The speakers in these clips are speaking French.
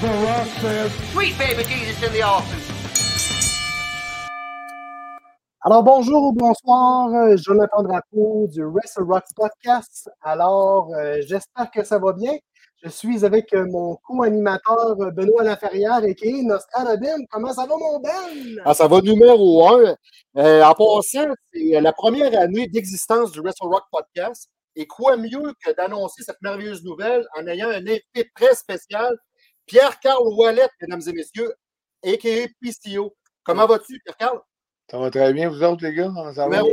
The Rock says, Sweet baby Jesus in the office. Alors bonjour ou bonsoir, euh, Jonathan Drapeau du Wrestle Rock Podcast. Alors, euh, j'espère que ça va bien. Je suis avec euh, mon co-animateur Benoît Laferrière et qui est Nostradamus. Comment ça va, mon Ben? Ah, ça va numéro un. Euh, en passant, c'est la première année d'existence du Wrestle Rock Podcast. Et quoi mieux que d'annoncer cette merveilleuse nouvelle en ayant un invité très spécial, Pierre-Carl Wallet, mesdames et messieurs, a.k.a. PCO. Comment vas-tu, Pierre-Carl? Ça va très bien, vous autres, les gars? Comment ça va? Un.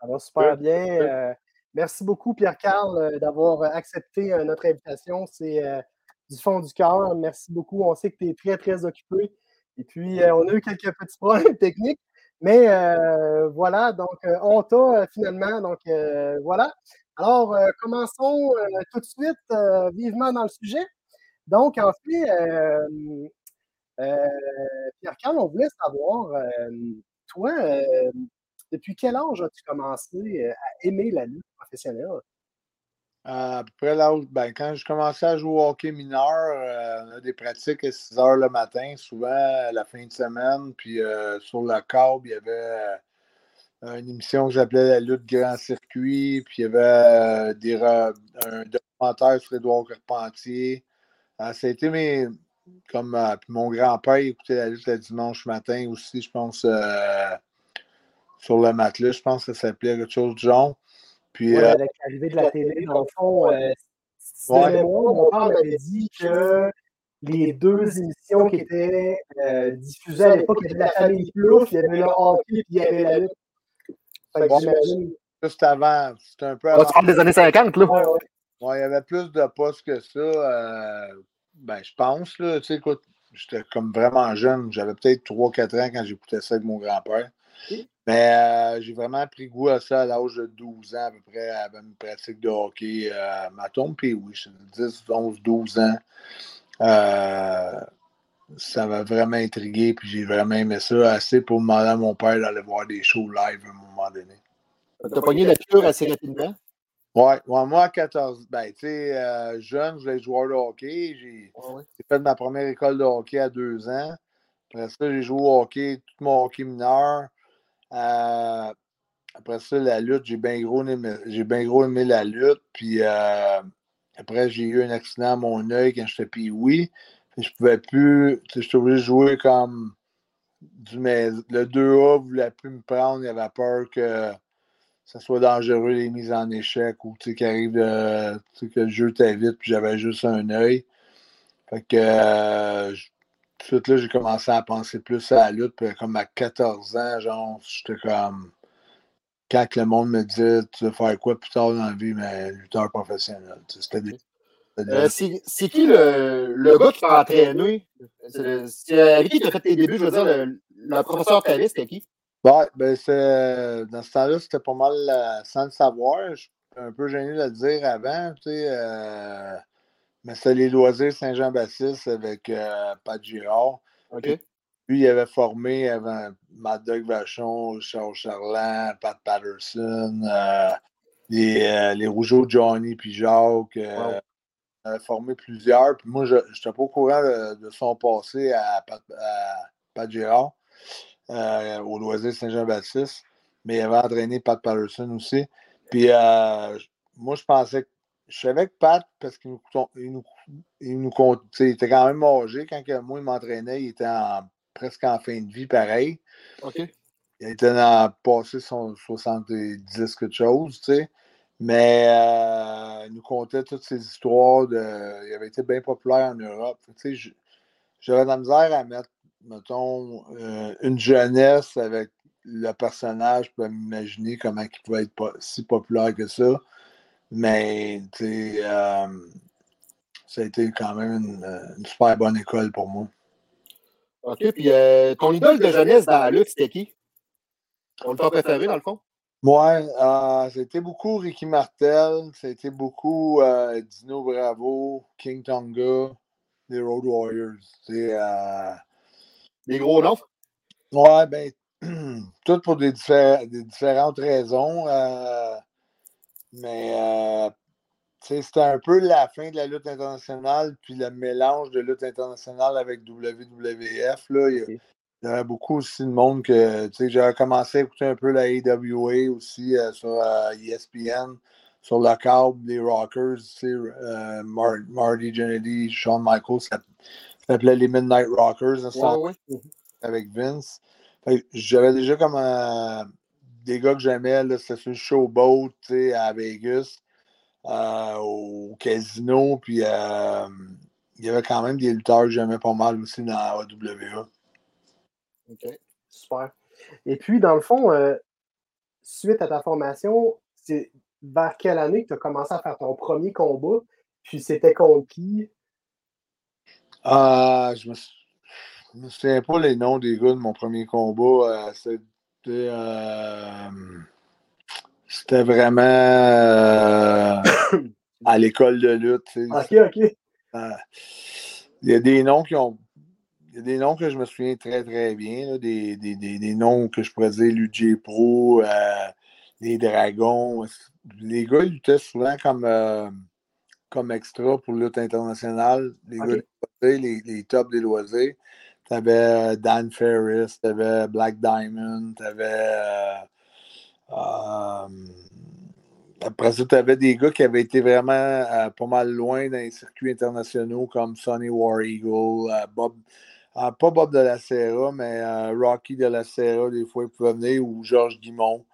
Ça va super bien. Euh, merci beaucoup, Pierre-Carl, euh, d'avoir accepté euh, notre invitation. C'est euh, du fond du cœur. Merci beaucoup. On sait que tu es très, très occupé. Et puis, euh, on a eu quelques petits problèmes techniques. Mais euh, voilà, donc euh, on t'a euh, finalement. Donc euh, voilà. Alors, euh, commençons euh, tout de suite euh, vivement dans le sujet. Donc, en fait, euh, euh, Pierre-Carl, on voulait savoir, euh, toi, depuis quel âge as-tu commencé à aimer la lutte professionnelle? À peu près là où, ben, quand je commençais à jouer au hockey mineur, on a des pratiques à 6 heures le matin, souvent à la fin de semaine. Puis sur le câble, il y avait une émission que j'appelais La lutte grand circuit. Puis il y avait des un documentaire sur Édouard Carpentier. Euh, ça a été mes. Comme euh, puis mon grand-père écoutait la lutte le dimanche matin aussi, je pense, euh, sur le matelas. Je pense que ça s'appelait quelque chose du genre. Puis, Ouais, euh, avec l'arrivée de la télé, dans le fond, euh, si de Ouais. mémoire, mon père m'avait dit que les deux émissions qui étaient euh, diffusées à l'époque, il y avait la famille Plouf, il y avait le hockey, puis il y avait la lutte. Fait que Ouais. j'imagine. juste avant, c'était un peu Ah, avant. tu parles des années 50, là? Ouais, ouais. Il y avait plus de postes que ça. euh, ben, je pense, là. Tu sais, écoute, j'étais comme vraiment jeune. J'avais peut-être 3-4 ans quand j'écoutais ça avec mon grand-père. Mais euh, j'ai vraiment pris goût à ça à l'âge de 12 ans, à peu près, à une pratique de hockey. Euh, ma tombe, puis oui, j'avais 10, 11, 12 ans. Euh, ça m'a vraiment intrigué, puis j'ai vraiment aimé ça assez pour demander à mon père d'aller voir des shows live à un moment donné. T'as pogné la piqûre assez rapidement? Ouais, ouais, moi à 14, ben, tu sais, euh, jeune, je voulais joueur de hockey. J'ai Ouais, ouais. j'ai fait ma première école de hockey à deux ans. Après ça, j'ai joué au hockey, tout mon hockey mineur. Euh, après ça, la lutte, j'ai bien gros bien gros aimé la lutte. Puis euh, après, j'ai eu un accident à mon œil quand j'étais puis oui. Je pouvais plus, j'étais obligé de jouer comme du mais le 2A voulait plus me prendre, il avait peur que ça soit dangereux les mises en échec ou tu sais, qu'il arrive euh, tu sais, que le jeu t'invite puis j'avais juste un œil. Fait que euh, tout de suite là, j'ai commencé à penser plus à la lutte. Puis comme à 14 ans, genre, j'étais comme quand que le monde me dit tu veux faire quoi plus tard dans la vie, mais lutteur professionnel. tu sais, C'était des. Euh, c'est qui le, le gars qui t'a entraîné? C'est avec qui tu fait tes débuts? Je veux dire, le, le professeur Tavis, c'était qui? Ouais, ben c'est dans ce temps-là, c'était pas mal euh, sans le savoir. Je suis un peu gêné de le dire avant, tu sais. euh, mais c'était les loisirs Saint-Jean-Baptiste avec euh, Pat Girard. OK. Lui, il avait formé avant Mad Dog Vachon, Charles Charland, Pat Patterson, euh, les, euh, les Rougeaux Johnny puis Jacques. euh, Wow. Il avait formé plusieurs. Puis moi, je n'étais pas au courant de, de son passé à Pat, à Pat Girard, euh, au loisir Saint-Jean-Baptiste. Mais il avait entraîné Pat Patterson aussi. Puis euh, moi, je pensais que je savais que Pat, parce qu'il nous, il nous, il nous il était quand même âgé. Quand moi, il m'entraînait, il était en- presque en fin de vie, pareil. OK. Il était dans, passé son 70 quelque chose, tu sais. Mais euh, il nous contait toutes ces histoires de. Il avait été bien populaire en Europe. Tu sais, j'avais de la misère à mettre, mettons, euh, une jeunesse avec le personnage, pour m'imaginer comment il pouvait être po- si populaire que ça. Mais, tu sais, euh, ça a été quand même une, une, super bonne école pour moi. OK, puis euh, ton idole de jeunesse dans la lutte, c'était qui? On le préféré, dans le fond? Ouais, euh, c'était beaucoup Ricky Martel, c'était beaucoup euh, Dino Bravo, King Tonga, les Road Warriors. C'est euh, des gros noms? Ouais, ben, tout pour des, diffé des différentes raisons. Euh, mais euh, c'était un peu la fin de la lutte internationale, puis le mélange de lutte internationale avec WWF. Là, il, y avait beaucoup aussi de monde que j'avais commencé à écouter un peu la AWA aussi euh, sur euh, ESPN, sur le câble, les Rockers, euh, Mar Marty Jannetty, Shawn Michaels, ça, s'appelait les Midnight Rockers hein, ouais. avec Vince. J'avais déjà comme des gars que j'aimais, c'était sur le Showboat à Vegas. Euh, au casino, puis euh, il y avait quand même des lutteurs que j'aimais pas mal aussi dans la AWA. OK, super. Et puis, dans le fond, euh, suite à ta formation, c'est vers quelle année que tu as commencé à faire ton premier combat? Puis c'était contre qui? Euh, je me, me souviens pas les noms des gars de mon premier combat. c'était c'était vraiment euh, à l'école de lutte. OK, OK. Euh, il y a des noms qui ont. Il y a des noms que je me souviens très, très bien. Là, des, des, des, des, noms que je pourrais dire l'UJ Pro, euh, les Dragons. Les gars, ils luttaient souvent comme, euh, comme extra pour lutte internationale. Les gars, des les, les tops des loisirs. Tu avais Dan Ferris, tu avais Black Diamond, tu avais. Euh, après ça, tu avais des gars qui avaient été vraiment euh, pas mal loin dans les circuits internationaux comme Sonny War Eagle, euh, Bob, pas Bob de la Serra, mais Rocky de la Serra, des fois, il pouvait venir, ou Georges Guimont.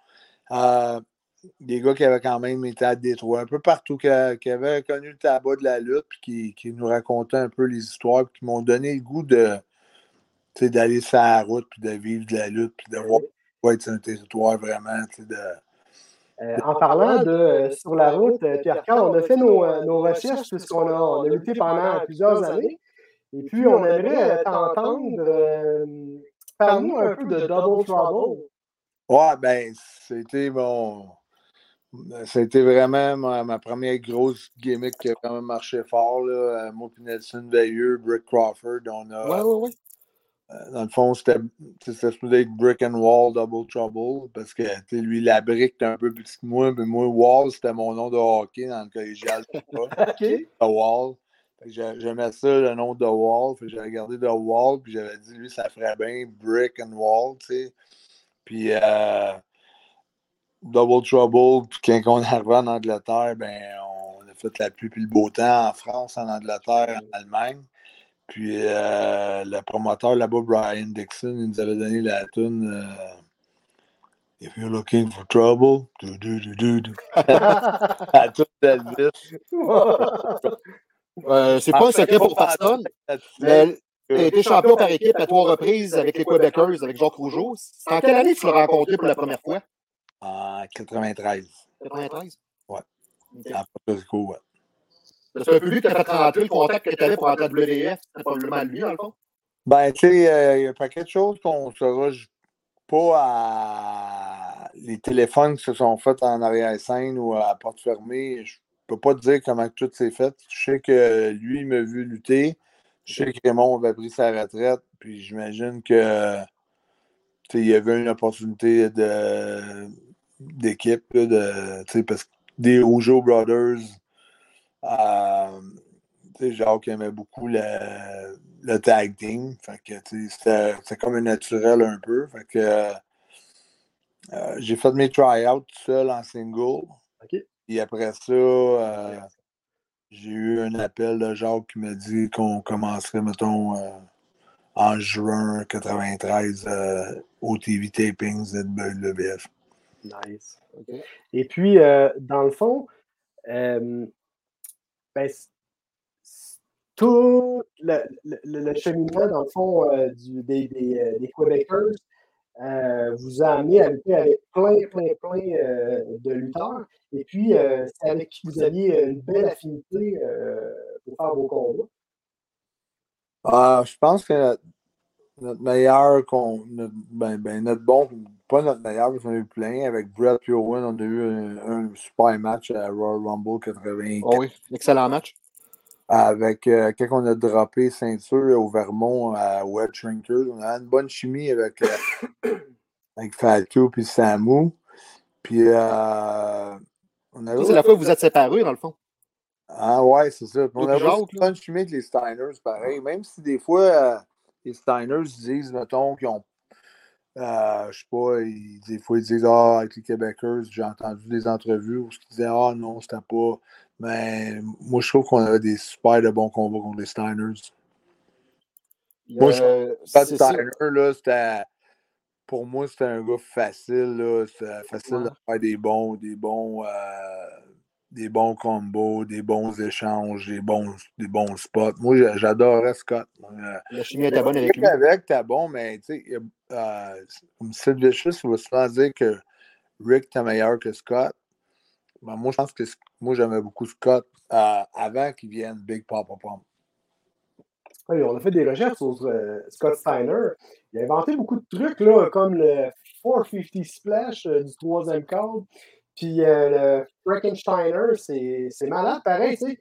Des gars qui avaient quand même été à Détroit, un peu partout, qui, qui avaient connu le tabac de la lutte, puis qui, qui nous racontaient un peu les histoires, puis qui m'ont donné le goût de d'aller sur la route, puis de vivre de la lutte, puis de voir ouais, un territoire vraiment de. Euh, en parlant de euh, sur la route, euh, Pierre-Carl, on a fait nos, nos recherches puisqu'on a, on a lutté pendant plusieurs années. Et puis, on aimerait t'entendre. Parle-nous un peu de Double Trouble. Ouais, ben, c'était mon. C'était vraiment ma, ma, première grosse gimmick qui a quand même marché fort. Là. Moi et Nelson Veilleux, Brick Crawford, on a. Ouais, ouais, ouais dans le fond, c'était supposé être Brick and Wall Double Trouble parce que lui, la brique était un peu plus que moi, mais moi, Wall, c'était mon nom de hockey dans le collégial. OK. The Wall. J'aimais ça, le nom de Wall. J'ai regardé The Wall, puis j'avais dit, lui, ça ferait bien Brick and Wall, tu sais. Puis, euh, Double Trouble, puis quand on est arrivé en Angleterre, ben, on a fait la pluie puis le beau temps en France, en Angleterre, en Allemagne. Puis euh, le promoteur là-bas, Brian Dixon, il nous avait donné la tune euh, If you're looking for trouble, du du du du du. La tune d'Elvis. euh, c'est pas un secret pour personne. Mais tu as été champion par équipe à trois reprises avec les Québecers, avec Jacques Rougeau. C'est en quelle année que tu l'as rencontré pour la première fois? En 93. 93? Ouais. Okay. En Porto Rico, ouais. C'est un peu lui qui a fait rentrer le contact que tu avais pour entrer à WF. C'est probablement lui, dans le fond. Ben, tu sais, il euh, y a pas quelque chose qu'on ne saura pas à les téléphones qui se sont faits en arrière-scène ou à porte fermée. Je peux pas te dire comment tout s'est fait. Je sais que lui, il m'a vu lutter. Je sais que Raymond avait pris sa retraite. Puis j'imagine que il y avait une opportunité de d'équipe de parce que des Rougeau Brothers euh, Jacques aimait beaucoup le, le, tag team. C'était comme un naturel un peu. Fait que euh, j'ai fait mes try-outs tout seul en single. Okay. Et après ça, euh, j'ai eu un appel de Jacques qui m'a dit qu'on commencerait, mettons, euh, en juin 93 au TV Tapings de WWF. Nice. Okay. Et puis, euh, dans le fond, euh, ben, tout le, le, le, cheminement, dans le fond, euh, du, des, des, des, Québécois, vous a amené à lutter avec plein, plein, plein de lutteurs. Et puis, c'est avec qui vous aviez une belle affinité pour faire vos combats. Ah, je pense que notre, meilleur, notre, ben, ben, notre bon, pas notre meilleur, parce qu'on a eu plein. Avec Brett et Owen, on a eu un, super match à Royal Rumble 80. Oh oui, excellent match. Avec, quand on a droppé ceinture au Vermont à Web Shrinkers, on a une bonne chimie avec, avec Falco puis Samu. Puis, euh, on a c'est la fois où vous êtes séparés, dans le fond. Ah ouais, c'est ça. on a une bonne chimie avec les Steiners, pareil. Même si des fois, euh, les Steiners disent, mettons, qu'ils ont. Euh, je sais pas, des fois ils disent Ah, avec les Québécois, j'ai entendu des entrevues où ils disaient Ah non, c'était pas. Mais moi, je trouve qu'on avait des super de bons combats contre les Steiners. moi, je pas Steiner, là, c'était. Pour moi, c'était un gars facile. C'était facile de faire des bons, des bons, euh, des bons combos, des bons échanges, des bons, des bons spots. Moi, j'adorais Scott. Euh, La chimie était bonne avec lui. Avec, t'es bon, mais tu sais, euh, comme Sid Vicious, il va souvent dire que Rick était meilleur que Scott. Ben, moi, je pense que moi, j'aimais beaucoup Scott euh, avant qu'il vienne Big Papa Pump. Oui, on a fait des recherches sur euh, Scott Steiner. Il a inventé beaucoup de trucs, là, comme le 450 Splash euh, du troisième cadre. Puis le Frankensteiner, c'est malade, pareil, tu sais.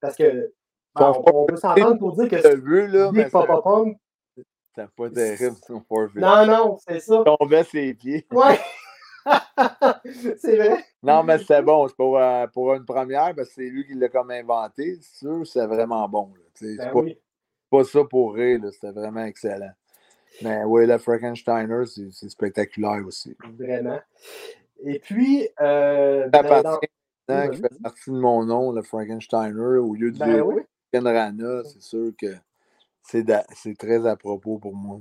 Parce que ben, on, peut s'entendre pour dire que là, Big Papa Pump. C'était pas terrible, son 450. Non, non, c'est ça. Il tombait ses pieds. Ouais. c'est vrai. Non, mais c'est bon. C'est pour, euh, pour une première, parce que c'est lui qui l'a comme inventé. C'est sûr, c'est vraiment bon. C'est ben pas, pas, ça pour rire. C'était vraiment excellent. Mais oui, le Frankensteiner, c'est spectaculaire aussi. Vraiment. Et puis. Euh, ça ben, dans... qui fait partie de mon nom, le Frankensteiner, au lieu de ben, oui. Rana, c'est sûr que c'est très à propos pour moi.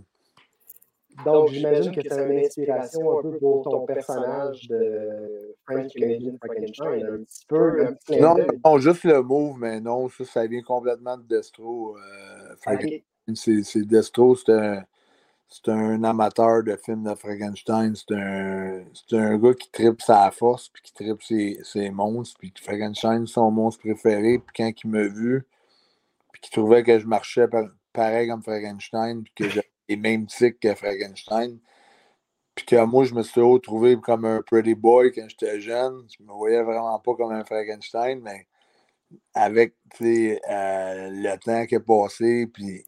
Donc, j'imagine que c'est une inspiration un peu pour ton personnage de French Canadian Frankenstein, un petit peu. Un petit non, non, juste le move, mais non, ça, ça vient complètement de Destro. Euh, C'est Destro, c'est un, un, amateur de films de Frankenstein. C'est un, un gars qui tripe sa force, puis qui tripe ses, ses monstres, puis Frankenstein, son monstre préféré. Puis quand il m'a vu, puis qu'il trouvait que je marchais pareil comme Frankenstein, puis que j'avais les mêmes tics que Frankenstein. Puis que moi, je me suis retrouvé comme un pretty boy quand j'étais jeune. Je me voyais vraiment pas comme un Frankenstein, mais avec euh, le temps qui est passé, puis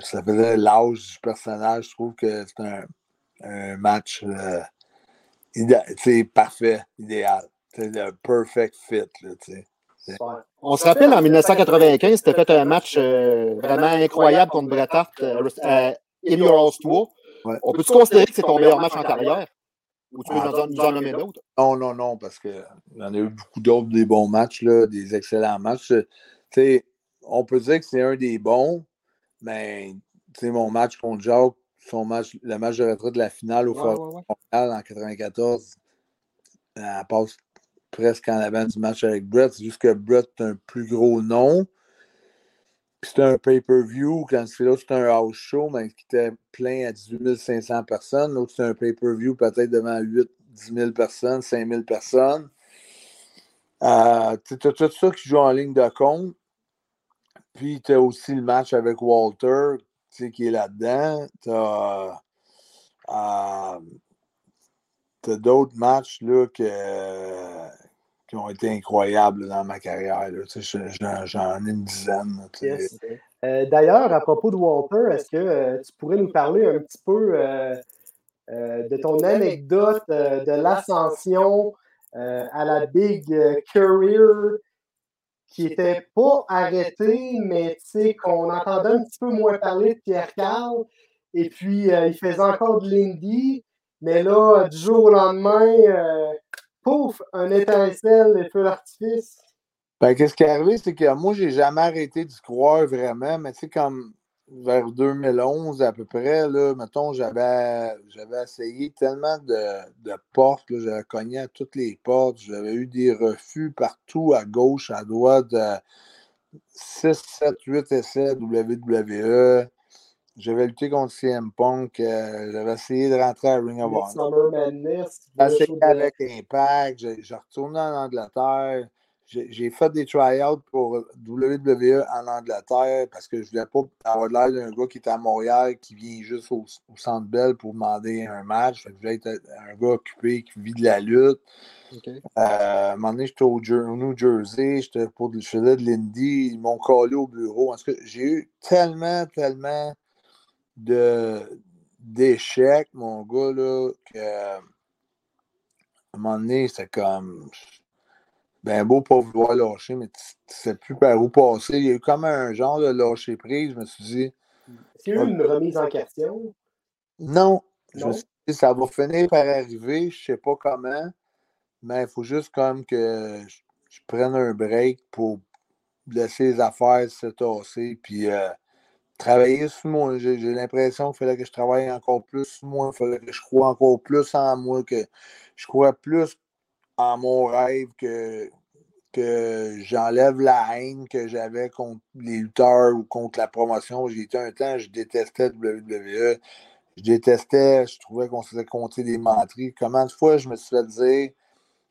ça faisait l'âge du personnage, je trouve que c'est un, un, match euh, parfait, idéal. C'est le perfect fit. Là, On se rappelle en 1995, c'était fait un match euh, vraiment incroyable contre Bret Hart In Your House 3. On peut-tu considérer que c'est ton meilleur match en carrière? Ou tu veux ah, nous en nommer d'autres? Non, non, non, parce qu'il y en a eu beaucoup d'autres, des bons matchs, là, des excellents matchs. on peut dire que c'est un des bons, mais mon match contre Jacques, son match, le match de retraite de la finale au Fort en 94, elle passe presque en avant du match avec Brett. C'est juste que Brett est un plus gros nom c'était un pay-per-view. Quand c'est là, c'était un house show, mais qui était plein à 18 500 personnes. L'autre, c'était un pay-per-view peut-être devant 8 10 000 personnes, 5 000 personnes. Euh, tu as tout ça qui joue en ligne de compte. Puis, tu as aussi le match avec Walter, qui est là-dedans. Tu as, euh, d'autres matchs là, que, ont été incroyables dans ma carrière. J'en ai une dizaine. Euh, d'ailleurs, à propos de Walter, est-ce que euh, tu pourrais nous parler un petit peu de ton anecdote de l'ascension à la Big Career qui n'était pas arrêtée, mais qu'on entendait un petit peu moins parler de Pierre Carl. Et puis, il faisait encore de l'indie. Mais là, du jour au lendemain, pouf, un étincelle, les feux d'artifice. Ben, qu'est-ce qui est arrivé, c'est que moi, j'ai jamais arrêté d'y croire vraiment, mais tu sais, comme vers 2011 à peu près, là, mettons, j'avais, j'avais essayé tellement de, portes, j'avais cogné à toutes les portes, j'avais eu des refus partout, à gauche, à droite, de 6, 7, 8 essais WWE. j'avais lutté contre CM Punk. euh, j'avais essayé de rentrer à Ring of Honor. Show essayé avec Impact. J'ai j'ai retourné en Angleterre. J'ai fait des tryouts pour WWE en Angleterre parce que je voulais pas avoir l'air d'un gars qui est à Montréal, qui vient juste au, au Centre Bell pour demander un match. Fait que je voulais être un gars occupé qui vit de la lutte. Euh, à un moment donné, j'étais au, New Jersey, j'étais pour je faisais de l'Indie, ils m'ont collé au bureau. En tout cas, j'ai eu tellement, tellement d'échecs, mon gars, là, que à un moment donné, c'était comme ben beau pas vouloir lâcher, mais tu tu sais plus par où passer. Il y a eu comme un genre de lâcher prise. Je me suis dit, eu une remise en question? non, je me Non? suis dit, ça va finir par arriver, je sais pas comment, mais il faut juste comme que je, je prenne un break pour laisser les affaires se tasser, puis euh, travailler sur moi. J'ai j'ai l'impression qu'il fallait que je travaille encore plus sur moi, il fallait que je croie encore plus en moi, que je crois plus en mon rêve que, j'enlève la haine que j'avais contre les lutteurs ou contre la promotion. J'ai été un temps, je détestais WWE. Je détestais, je trouvais qu'on se faisait compter des menteries. Comment de fois je me suis fait dire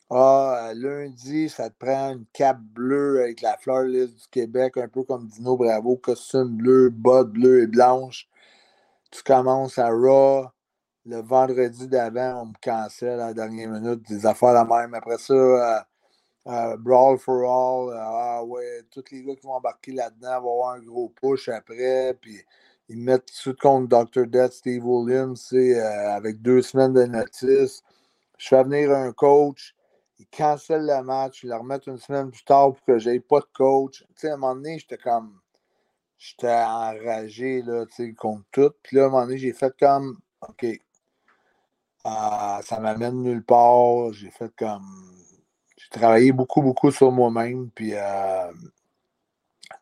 Ah, lundi, ça te prend une cape bleue avec la fleur lisse du Québec, un peu comme Dino Bravo, costume bleu, bottes bleues et blanches. Tu commences à Raw. Le vendredi d'avant, on me cancelle à la dernière minute, des affaires la même. Après ça, euh, euh, Brawl for All, euh, ah ouais, tous les gars qui vont embarquer là-dedans vont avoir un gros push après. Puis ils me mettent tout contre Dr. Death, Steve Williams, avec deux semaines de notice. Je fais venir un coach, ils cancellent le match, ils le remettent une semaine plus tard pour que j'aie pas de coach. Tu sais, à un moment donné, j'étais comme. J'étais enragé, là, contre tout. Puis là, à un moment donné, j'ai fait comme. OK. Ah, ça m'amène nulle part. J'ai fait comme. J'ai travaillé beaucoup, beaucoup sur moi-même. Puis euh,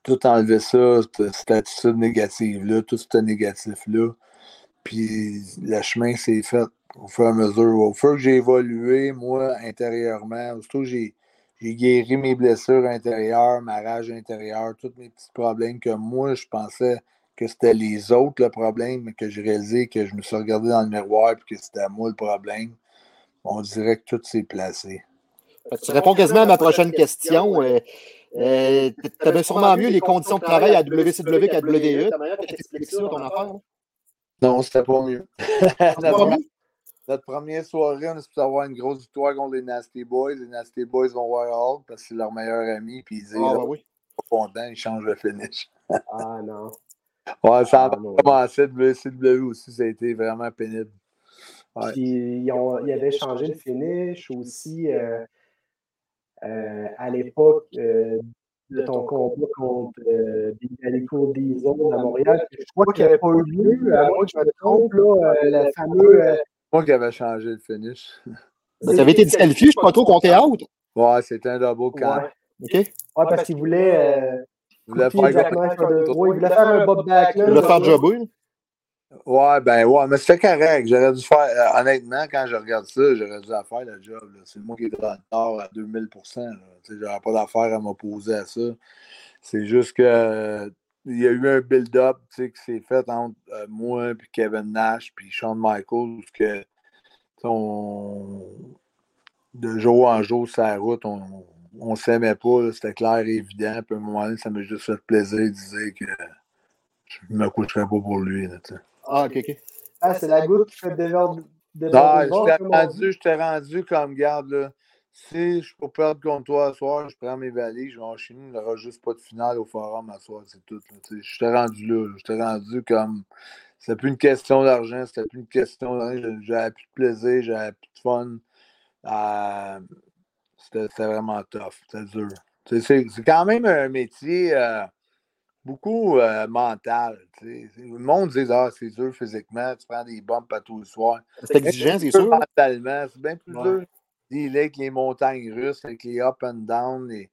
tout enlever ça, cette, cette attitude négative-là, tout ce négatif-là. Puis le chemin s'est fait au fur et à mesure. Au fur que j'ai évolué, moi, intérieurement, que j'ai, j'ai guéri mes blessures intérieures, ma rage intérieure, tous mes petits problèmes que moi, je pensais que c'était les autres le problème, mais que j'ai réalisé que je me suis regardé dans le miroir et que c'était moi le problème. On dirait que tout s'est placé. Fait que Tu réponds quasiment à ma prochaine question. Euh, euh, tu avais sûrement mieux les conditions de travail à WCW qu'à WWE. Ta manière de t'expliquer ça, ton affaire. hein? Non, c'était pas mieux. Pas notre, mieux? notre première soirée, on est supposé avoir une grosse victoire contre les Nasty Boys. Les Nasty Boys vont voir Hulk parce que c'est leur meilleur ami. Puis ils disent, Ah, ben oui. pas content, ils changent le finish. Ah non. Ouais, ça a Ah, non. commencé de WCW aussi, ça a été vraiment pénible. Ouais. Puis ils, ont, ils avaient changé le finish aussi euh, euh, à l'époque euh, de ton combat contre euh, Alico Diesel à Montréal. Je crois qu'il n'y avait pas eu lieu, à moins que je me trompe, là, euh, le fameux. euh, Moi qui avais changé le finish. Tu avais été disqualifié, je ne sais pas trop, qu'on était out. Ouais, c'était un double camp. ouais. OK? Ouais, parce qu'il voulait. Faire un. Il voulait faire un Bob jobber. Ouais, ben ouais, mais c'était correct. J'aurais dû faire, euh, honnêtement, quand je regarde ça, j'aurais dû la faire le job. là. C'est moi qui est dans le tort à 2000 là. Tu sais, J'aurais pas d'affaire à m'opposer à ça. C'est juste que euh, il y a eu un build-up tu sais, qui s'est fait entre euh, moi, puis Kevin Nash, puis Shawn Michaels, que, on, de jour en jour, sur la route, on, on s'aimait pas. C'était clair et évident. Puis à un moment donné, ça m'a juste fait plaisir de dire que je me coucherais pas pour lui. Là. Ah, OK, OK. Ah, c'est la goutte qui fait déborder. Non, déborder le je t'ai rendu, je t'ai rendu comme garde. Là. Si je peux perdre contre toi ce soir, je prends mes valises, je vais en Chine, il n'y aura juste pas de finale au forum à soir, c'est tout. là. Je t'ai rendu là. là. Je t'ai rendu comme. C'était plus une question d'argent, c'était plus une question d'argent. J'avais plus de plaisir, j'avais plus de fun. Euh, c'était vraiment tough, c'était dur. C'est quand même un métier euh, beaucoup euh, mental. tu sais. Le monde dit Ah, c'est dur physiquement, tu prends des bumps à tous les soirs. C'est exigeant, c'est sûr. Mentalement, c'est bien plus Ouais. dur. Dealer avec les montagnes russes, avec les up and down, les,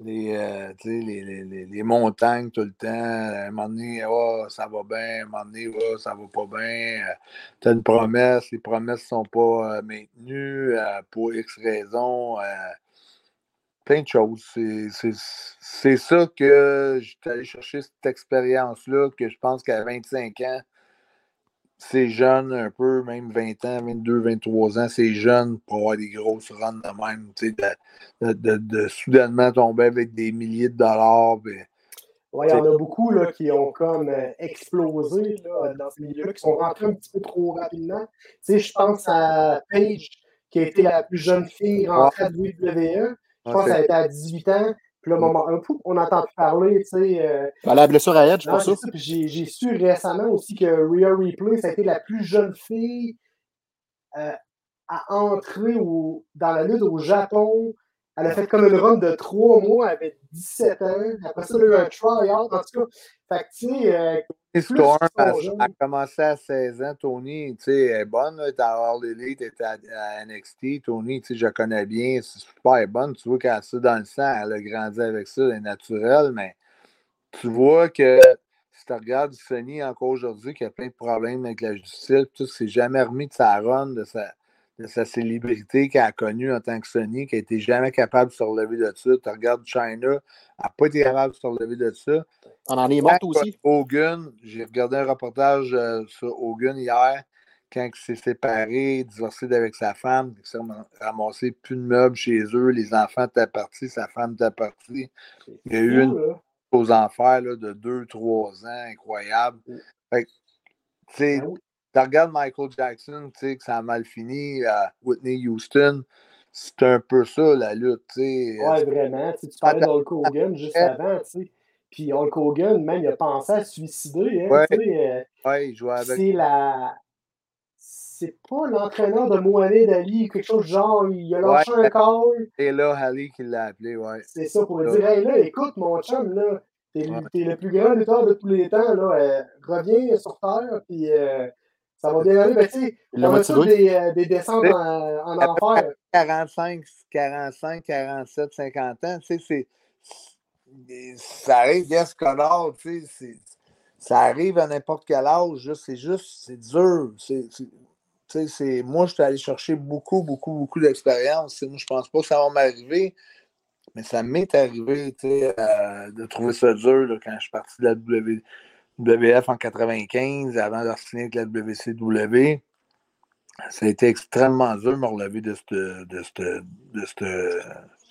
les, euh, les, les, les- les montagnes tout le temps. À un moment donné, Ah, ça va bien. À un moment donné, Ah, ça va pas bien. Tu as une promesse, les promesses ne sont pas euh, maintenues euh, pour X raisons. euh, plein de choses. C'est ça que j'étais allé chercher cette expérience-là, que je pense qu'à 25 ans, c'est jeune un peu, même 20 ans, 22, 23 ans, c'est jeune pour avoir des grosses runs de même, de, de, de, soudainement tomber avec des milliers de dollars. Ben, oui, il y en a beaucoup là, qui ont comme euh, explosé là, dans ce milieu-là, qui sont rentrés un petit peu trop rapidement. Tu sais, je pense à Paige, qui a été la plus jeune fille rentrée à WWE. Je pense qu'elle a été à 18 ans. Puis là, moment, on n'entend plus parler, tu sais. Euh, ben, la blessure à Edge, pour ça. J'ai su récemment aussi que Rhea Ripley, ça a été la plus jeune fille euh, à entrer au, dans la lutte au Japon elle a fait comme une run de trois mois, elle avait 17 ans. Après ça, elle a eu un try-out. En tout cas, fait que, tu sais. Euh, Storm a, a, commencé à 16 ans. Tony, tu sais, elle est bonne. Était à All Elite, elle était à, NXT. Tony, tu sais, je connais bien. C'est super bonne. Tu vois qu'elle a ça dans le sang. Elle a grandi avec ça. Elle est naturelle. Mais tu vois que si tu regardes Sony encore aujourd'hui, qui a plein de problèmes avec la justice, tout, s'est jamais remis de sa run, de sa de sa célébrité qu'elle a connue en tant que Sony, qui n'a été jamais capable de se relever de ça. Tu regardes China, elle n'a pas été capable de se relever de ça. On en est mort aussi. Hogan, j'ai regardé un reportage euh, sur Hogan hier, quand il s'est séparé, divorcé avec sa femme, il s'est ramassé plus de meubles chez eux, les enfants étaient partis, sa femme était partie. Il y a eu une aux enfers là, de 2-3 ans, incroyable. Fait, ben tu regardes Michael Jackson, tu sais, que ça a mal fini à Whitney Houston. C'est un peu ça, la lutte, tu sais. Ouais, vraiment. Tu parlais d'Hulk Hogan juste avant, tu sais. Puis Hulk Hogan, même, il a pensé à se suicider. Hein, ouais. Euh, ouais, il jouait avec. C'est la. C'est pas l'entraîneur de Mohamed Ali, quelque chose du genre, il a lâché un call. Et là, Ali qui l'a appelé, ouais. C'est ça, pour lui dire, hey, là, écoute, mon chum, là, t'es le plus grand lutteur de tous les temps, là, euh, reviens sur Terre, puis euh, ça va bien aller, mais tu sais, on a tous des, euh, des descentes en, en enfer? 45, 45, 47, 50 ans, tu sais, c'est. Ça arrive, yes, Connor, tu sais, ça arrive à n'importe quel âge, c'est juste, c'est dur. C'est, moi, je suis allé chercher beaucoup, beaucoup, beaucoup d'expérience. Moi, je pense pas que ça va m'arriver, mais ça m'est arrivé euh, de trouver ça dur là, quand je suis parti de la W. WF en 95, avant de signer avec la WCW. Ça a été extrêmement dur de me relever de ce de cette,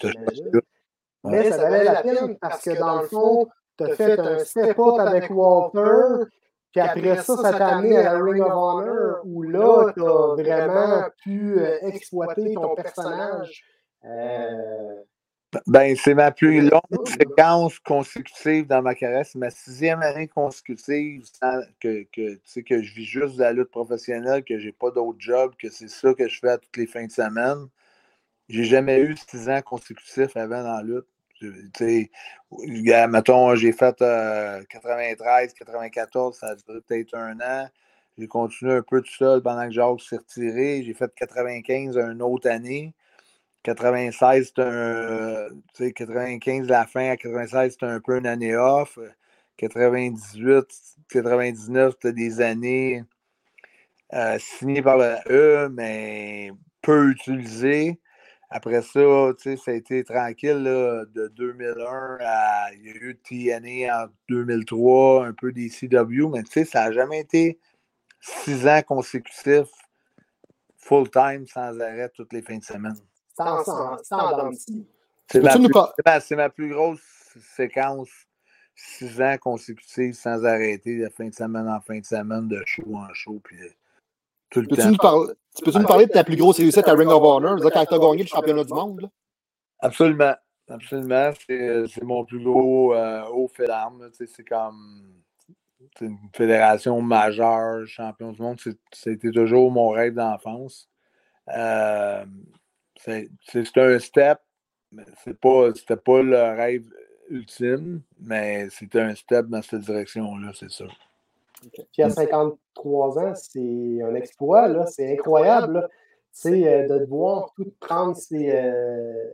de Mais ça valait la peine parce que dans le fond, tu as fait un step-up avec Walter, puis après ça, ça t'a amené à la Ring of Honor, où là, tu as vraiment pu euh, exploiter ton personnage. Euh, ben, c'est ma plus longue séquence consécutive dans ma carrière. C'est ma sixième année consécutive que, que, que je vis juste de la lutte professionnelle, que j'ai pas d'autre job, que c'est ça que je fais à toutes les fins de semaine. J'ai jamais eu six ans consécutifs avant dans la lutte. Tu sais, mettons, j'ai fait 93, euh, 94, ça a duré peut-être un an. J'ai continué un peu tout seul pendant que Jacques s'est retiré. J'ai fait 95 une autre année. 96, c'est un. Tu sais, 95, la fin à 96, c'est un peu une année off. 98, 99, c'était des années euh, signées par le E, mais peu utilisées. Après ça, tu sais, ça a été tranquille là, de 2001 à. Il y a eu TNA en 2003, un peu des CW, mais tu sais, ça n'a jamais été six ans consécutifs, full-time, sans arrêt, toutes les fins de semaine. C'est ma, plus grosse séquence, six ans consécutifs sans arrêter, de fin de semaine en fin de semaine, de show en show. Puis euh, tout le peux-tu Nous parler, peux-tu nous parler de ta plus grosse réussite à Ring of Honor, quand tu as gagné le championnat du monde? Absolument. Absolument. C'est, mon plus gros euh, haut fait d'armes. C'est comme une fédération majeure, champion du monde. C'était toujours mon rêve d'enfance. Euh, c'est un step, mais c'était pas, pas le rêve ultime, mais c'était un step dans cette direction-là, c'est ça. Puis à 53 ans, c'est un exploit, là, c'est incroyable. C'est euh, de voir tout prendre ces, euh,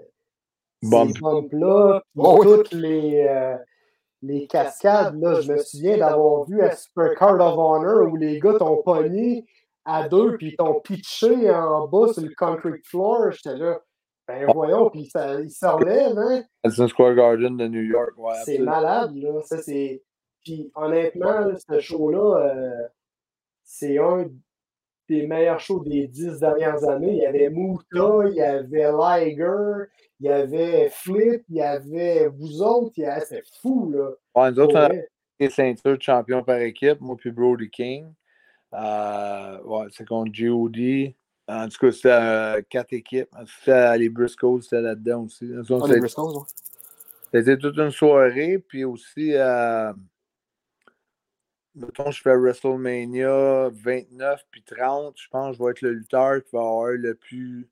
bumps-là, oh toutes les, euh, les cascades. Là, je me souviens d'avoir vu à Super Card of Honor où les gars t'ont pogné à deux, puis ils t'ont pitché en bas sur le concrete floor. J'étais là, Ben voyons, puis ça, il se relève, hein? Madison Square Garden de New York, ouais. C'est malade, là. Ça, c'est... Puis honnêtement, là, ce show-là, euh, c'est un des meilleurs shows des dix dernières années. Il y avait Muta, il y avait Liger, il y avait Flip, il y avait vous autres. il y avait- C'est fou, là. Ouais, nous autres, Pour on a les ceintures de champion par équipe, moi puis Brody King. Euh, ouais, c'est contre G.O.D. En tout cas, c'était euh, quatre équipes. C'était les Briscoes, c'était là-dedans aussi. Ah, les c'était- Briscoes. C'était toute une soirée, puis aussi, euh, mettons, je fais WrestleMania 29 puis 30. Je pense que je vais être le lutteur qui va avoir le plus.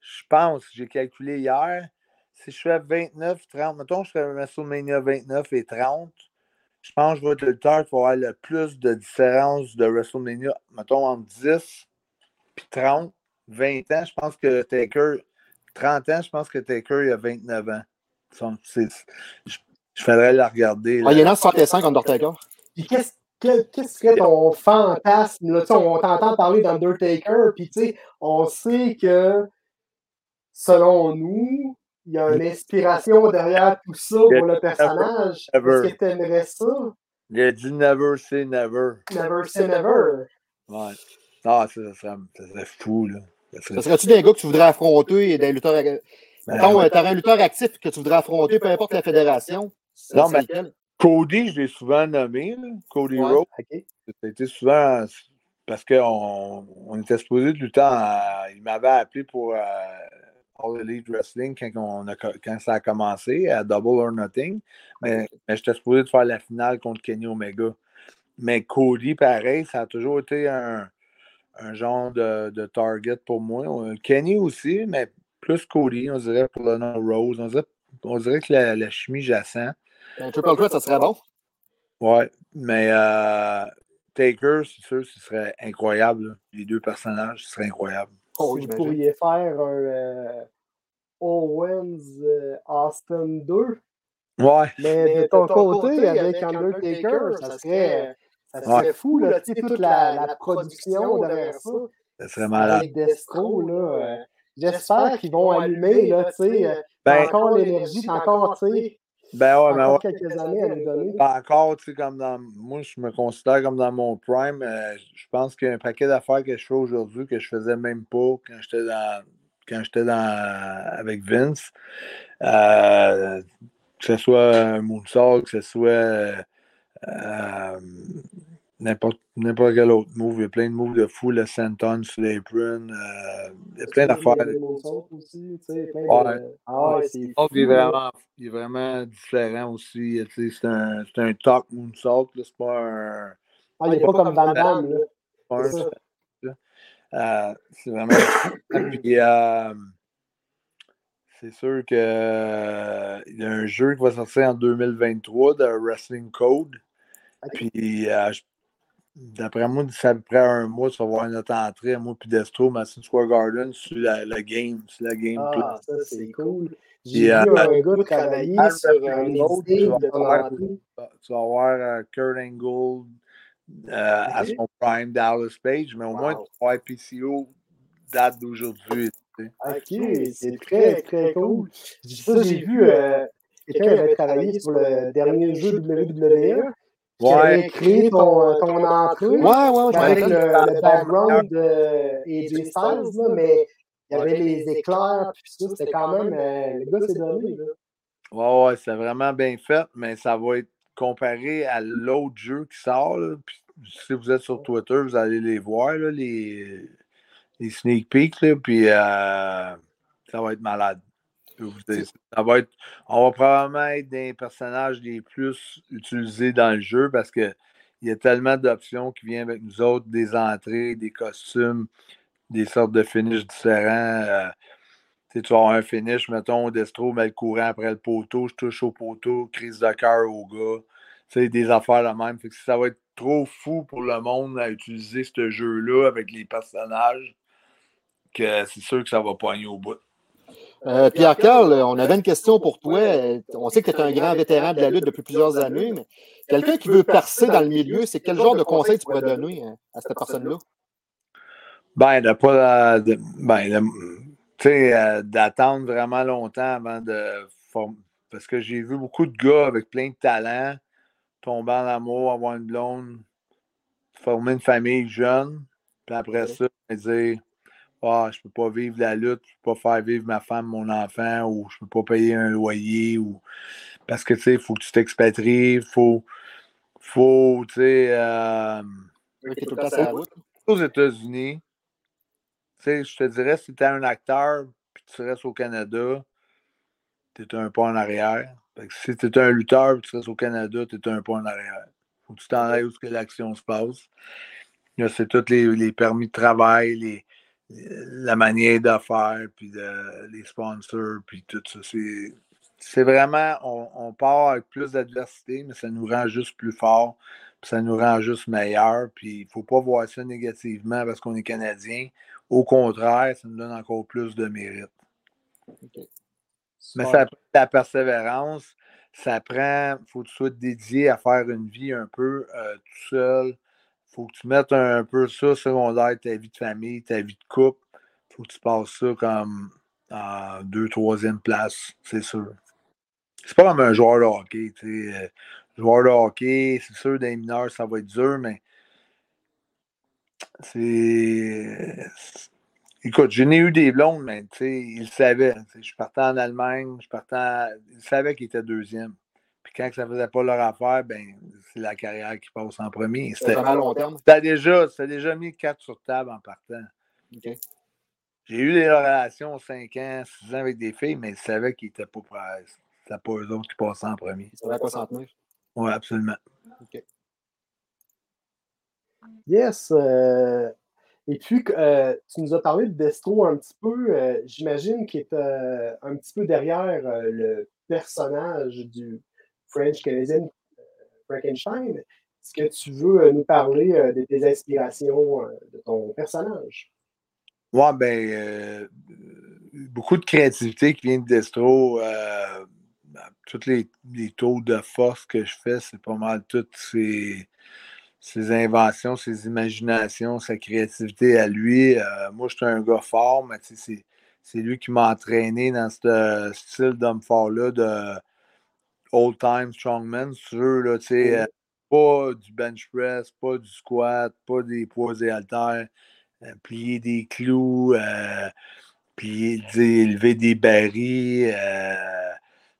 Je pense, j'ai calculé hier. Si je fais 29, 30, mettons, je fais WrestleMania 29 et 30. Je pense que je vais être le lutteur qui va avoir le plus de différence de WrestleMania, mettons, entre 10 puis 30. 20 ans, je pense que Taker. 30 ans, je pense que Taker, il a 29 ans. Je, je faudrait la regarder. Ah, il est là. dans 65, Undertaker. Puis qu'est-ce quel- qu'est-ce que serait ton fantasme? Là? Tu sais, On t'entend parler d'Undertaker, puis tu sais, on sait que, selon nous, il y a une inspiration derrière tout ça pour le personnage. Never. Est-ce que tu aimerais ça? Il a dit never say never. Never say never. Ouais. Ah, ça, ça, serait, ça serait fou, là. Ça serait Ça serait-tu des gars que tu voudrais affronter et des lutteurs. Ben, Mettons, euh, t'aurais un lutteur actif que tu voudrais affronter, peu importe la fédération. Ça Non, mais- lequel? Cody, je l'ai souvent nommé, là. Cody Ouais. Rhodes. OK. Ça a été souvent parce qu'on on était supposé de lutter. en- il m'avait appelé pour euh, All Elite Wrestling quand, on a, quand ça a commencé à Double or Nothing. Mais, mais j'étais supposé de faire la finale contre Kenny Omega. Mais Cody, pareil, ça a toujours été un, un genre de, de target pour moi. Euh, Kenny aussi, mais plus Cody, on dirait pour le nom Rose. On dirait, on dirait que la, la chimie jacent. Un triple threat, ça serait bon. Ouais, mais euh, Taker, c'est sûr, ce serait incroyable. là. Les deux personnages, ce serait incroyable. Oh, si vous j'imagine. pourriez faire un euh, Owens euh, Austin 2, Ouais, mais de ton côté, avec Undertaker, ça serait, ça serait fou, là, tu sais, toute la, la production derrière ça. ça serait malade. Avec Destro, là. euh, J'espère qu'ils vont allumer, là, tu sais. Ben, encore l'énergie, encore, tu sais, ben ouais, encore ouais. quelques années à nous donner. Pas encore, tu sais, comme dans. Moi, je me considère comme dans mon prime. euh, je pense qu'il y a un paquet d'affaires que je fais aujourd'hui que je faisais même pas quand j'étais dans. Quand j'étais dans avec Vince. Euh, que ce soit moonsault, que ce soit euh, n'importe n'importe quel autre move. Il y a plein de moves de fou, le senton sur l'apron. Euh, il y a plein d'affaires. Il y a des moonsaults aussi, tu sais, plein Ouais. de- Ah ouais, c'est fou, il, est vraiment, il est vraiment différent aussi. tu sais, C'est un, c'est un talk moonsault. là, C'est pas un. Ah, il n'est pas comme Van Damme, là. C'est. Euh, vraiment. Puis, euh, c'est sûr que euh, il y a un jeu qui va sortir en 2023 de Wrestling Code. Puis, euh, je- d'après moi, ça près un mois, tu vas voir notre entrée, moi puis Destro, Madison Square Garden, sur la, le game, sur la game Ah, ça, c'est cool. J'ai euh, vu un gars travailler sur un Code, tu vas de ton voir- entrée. Tu vas avoir euh, Kurt Angle euh, à son prime Dallas Page, mais au moins, tu vas voir PCO date d'aujourd'hui. tu sais. Ok, c'est très, très cool. Ça, j'ai vu euh, quelqu'un avait travaillé sur le dernier jeu WWE qui Ouais. avait créé ton, ton entrée Ouais, ouais, avec le, background de AJ Styles, là, mais il y avait les éclairs, puis ça, c'était quand même. euh, le gars s'est donné. Là. Ouais, ouais, c'est vraiment bien fait, mais ça va être comparé à l'autre jeu qui sort. là. Puis, si vous êtes sur Twitter, vous allez les voir, là, les, les sneak peeks, là, puis euh, ça va être malade. Ça va être, on va probablement être des personnages les plus utilisés dans le jeu parce que il y a tellement d'options qui viennent avec nous autres, des entrées, des costumes, des sortes de finishes différents. euh, tu avoir un finish, mettons, Destro met le courant après le poteau, je touche au poteau, crise de cœur au gars. Tu sais, des affaires la même. Fait que ça va être trop fou pour le monde à utiliser ce jeu-là avec les personnages que c'est sûr que ça va poigner au bout. Euh, Pierre-Carl, on avait une question pour toi. Euh, On sait que tu es un grand vétéran de la lutte depuis plusieurs années, mais quelqu'un qui veut percer dans le milieu, c'est quel genre de conseil tu pourrais donner à cette personne-là? Ben, de pas. de- ben, de- tu sais, euh, d'attendre vraiment longtemps avant de former. Parce que j'ai vu beaucoup de gars avec plein de talent tomber en amour, avoir une blonde, former une famille jeune, puis après ça, me dire Ah, je peux pas vivre la lutte, je peux pas faire vivre ma femme, mon enfant, ou je peux pas payer un loyer, ou parce que tu sais, il faut que tu t'expatries, il faut, faut, tu sais, euh, aux États-Unis, tu sais, je te dirais, si tu es un acteur, puis tu restes au Canada, tu es un pas en arrière. Fait que si tu es un lutteur, puis tu restes au Canada, tu es un pas en arrière. Faut que tu t'en ailles où que l'action se passe. C'est tous les, les, permis de travail, les, la manière de faire, puis de, les sponsors, puis tout ça. C'est vraiment, on, on, part avec plus d'adversité, mais ça nous rend juste plus fort, puis ça nous rend juste meilleur. Puis il ne faut pas voir ça négativement parce qu'on est Canadien. Au contraire, ça nous donne encore plus de mérite. Mais ça prend la persévérance, ça prend, il faut que tu sois dédié à faire une vie un peu euh, tout seul. Faut que tu mettes un, peu ça secondaire, ta vie de famille, ta vie de couple. Faut que tu passes ça comme en deux, troisième place, c'est sûr. C'est pas comme un joueur de hockey, tu sais. Euh, joueur de hockey, c'est sûr, des mineurs, ça va être dur, mais c'est Écoute, je n'ai eu des blondes, mais tu sais, il savait. Je partais en Allemagne, je partais il savait qu'il était deuxième. Puis quand ça ne faisait pas leur affaire, ben c'est la carrière qui passe en premier. C'était long terme. déjà, déjà mis quatre sur table en partant. J'ai eu des relations 5 ans, 6 ans avec des filles, mais ils savaient qu'ils n'étaient pas prêts. C'était pas eux autres qui passaient en premier. C'était à quoi s'en tenir? Oui, absolument. OK. Yes. Euh, et puis, euh, tu nous as parlé de Destro un petit peu. Euh, j'imagine qu'il est euh, un petit peu derrière le personnage du French Canadian Frankenstein. Est-ce que tu veux nous parler de tes inspirations de ton personnage? Oui, ben, beaucoup de créativité qui vient de Destro. tous les, les, taux de force que je fais, c'est pas mal toutes ces ses inventions, ses imaginations, sa créativité à lui. Euh, moi, je suis un gars fort, mais c'est lui qui m'a entraîné dans ce style d'homme fort-là de old time strongman, si tu veux. Là, euh, pas du bench press, pas du squat, pas des poids et haltères, euh, plier des clous, plier, élever des barils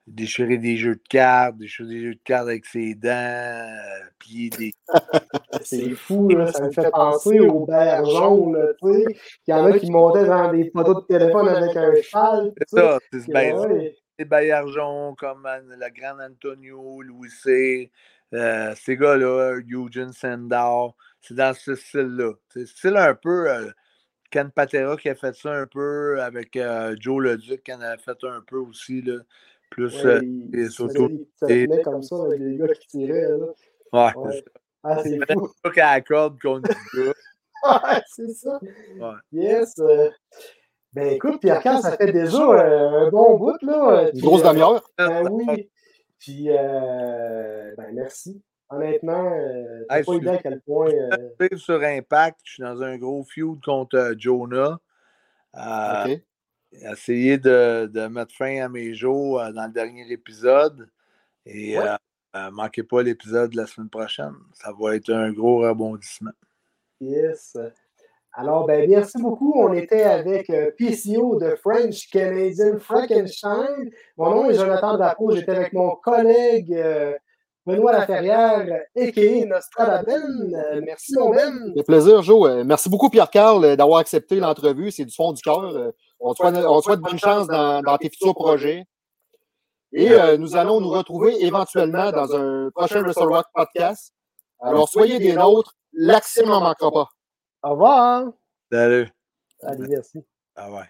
déchirer des jeux de cartes, déchirer des jeux de cartes avec ses dents, euh, plier des. c'est fou, là, ça me fait penser aux bergeons, tu sais. Il y en a qui montaient dans des photos de téléphone avec un cheval. C'est ça, c'est ce Des baillargeons comme le grand Antonio, Louis C. Euh, ces gars-là, Eugene Sandow, c'est dans ce style-là. C'est style un peu. Euh, Ken Patera qui a fait ça un peu avec euh, Joe Leduc qui en a fait un peu aussi. Là. Plus ouais, euh, surtout. Ça venait comme ça avec les gars qui tiraient. Là. Ouais, ouais. Ah, c'est fou. La du gars. ouais, c'est ça. Ouais. Yes. Euh... Ben écoute, Pierre Carl, ça fait déjà euh, un bon bout, là. Une grosse demi-heure. Ben oui. Puis, euh, ben merci. Honnêtement, euh, hey, pas idée à quel point. Euh... sur Impact, je suis dans un gros feud contre Jonah. OK essayer de, de, mettre fin à mes jours euh, dans le dernier épisode. Et ouais. euh, manquez pas l'épisode de la semaine prochaine. Ça va être un gros rebondissement. Yes. Alors, ben, merci beaucoup. On était avec euh, PCO de French Canadian Frankenstein. Mon nom est Jonathan Drapeau. J'étais avec mon collègue euh, Benoît Laferrière, a.k.a. Nostradaben. merci, mon Ben. C'est plaisir, Joe. Merci beaucoup, Pierre-Carl, d'avoir accepté l'entrevue. C'est du fond du cœur. On te souhaite, on souhaite bonne chance dans, tes futurs projets. Et euh, nous allons nous retrouver éventuellement dans un prochain Wrestle Rock podcast. Alors, soyez des nôtres. L'accès n'en manquera pas. Au revoir. Salut. Salut, merci. Ah ouais.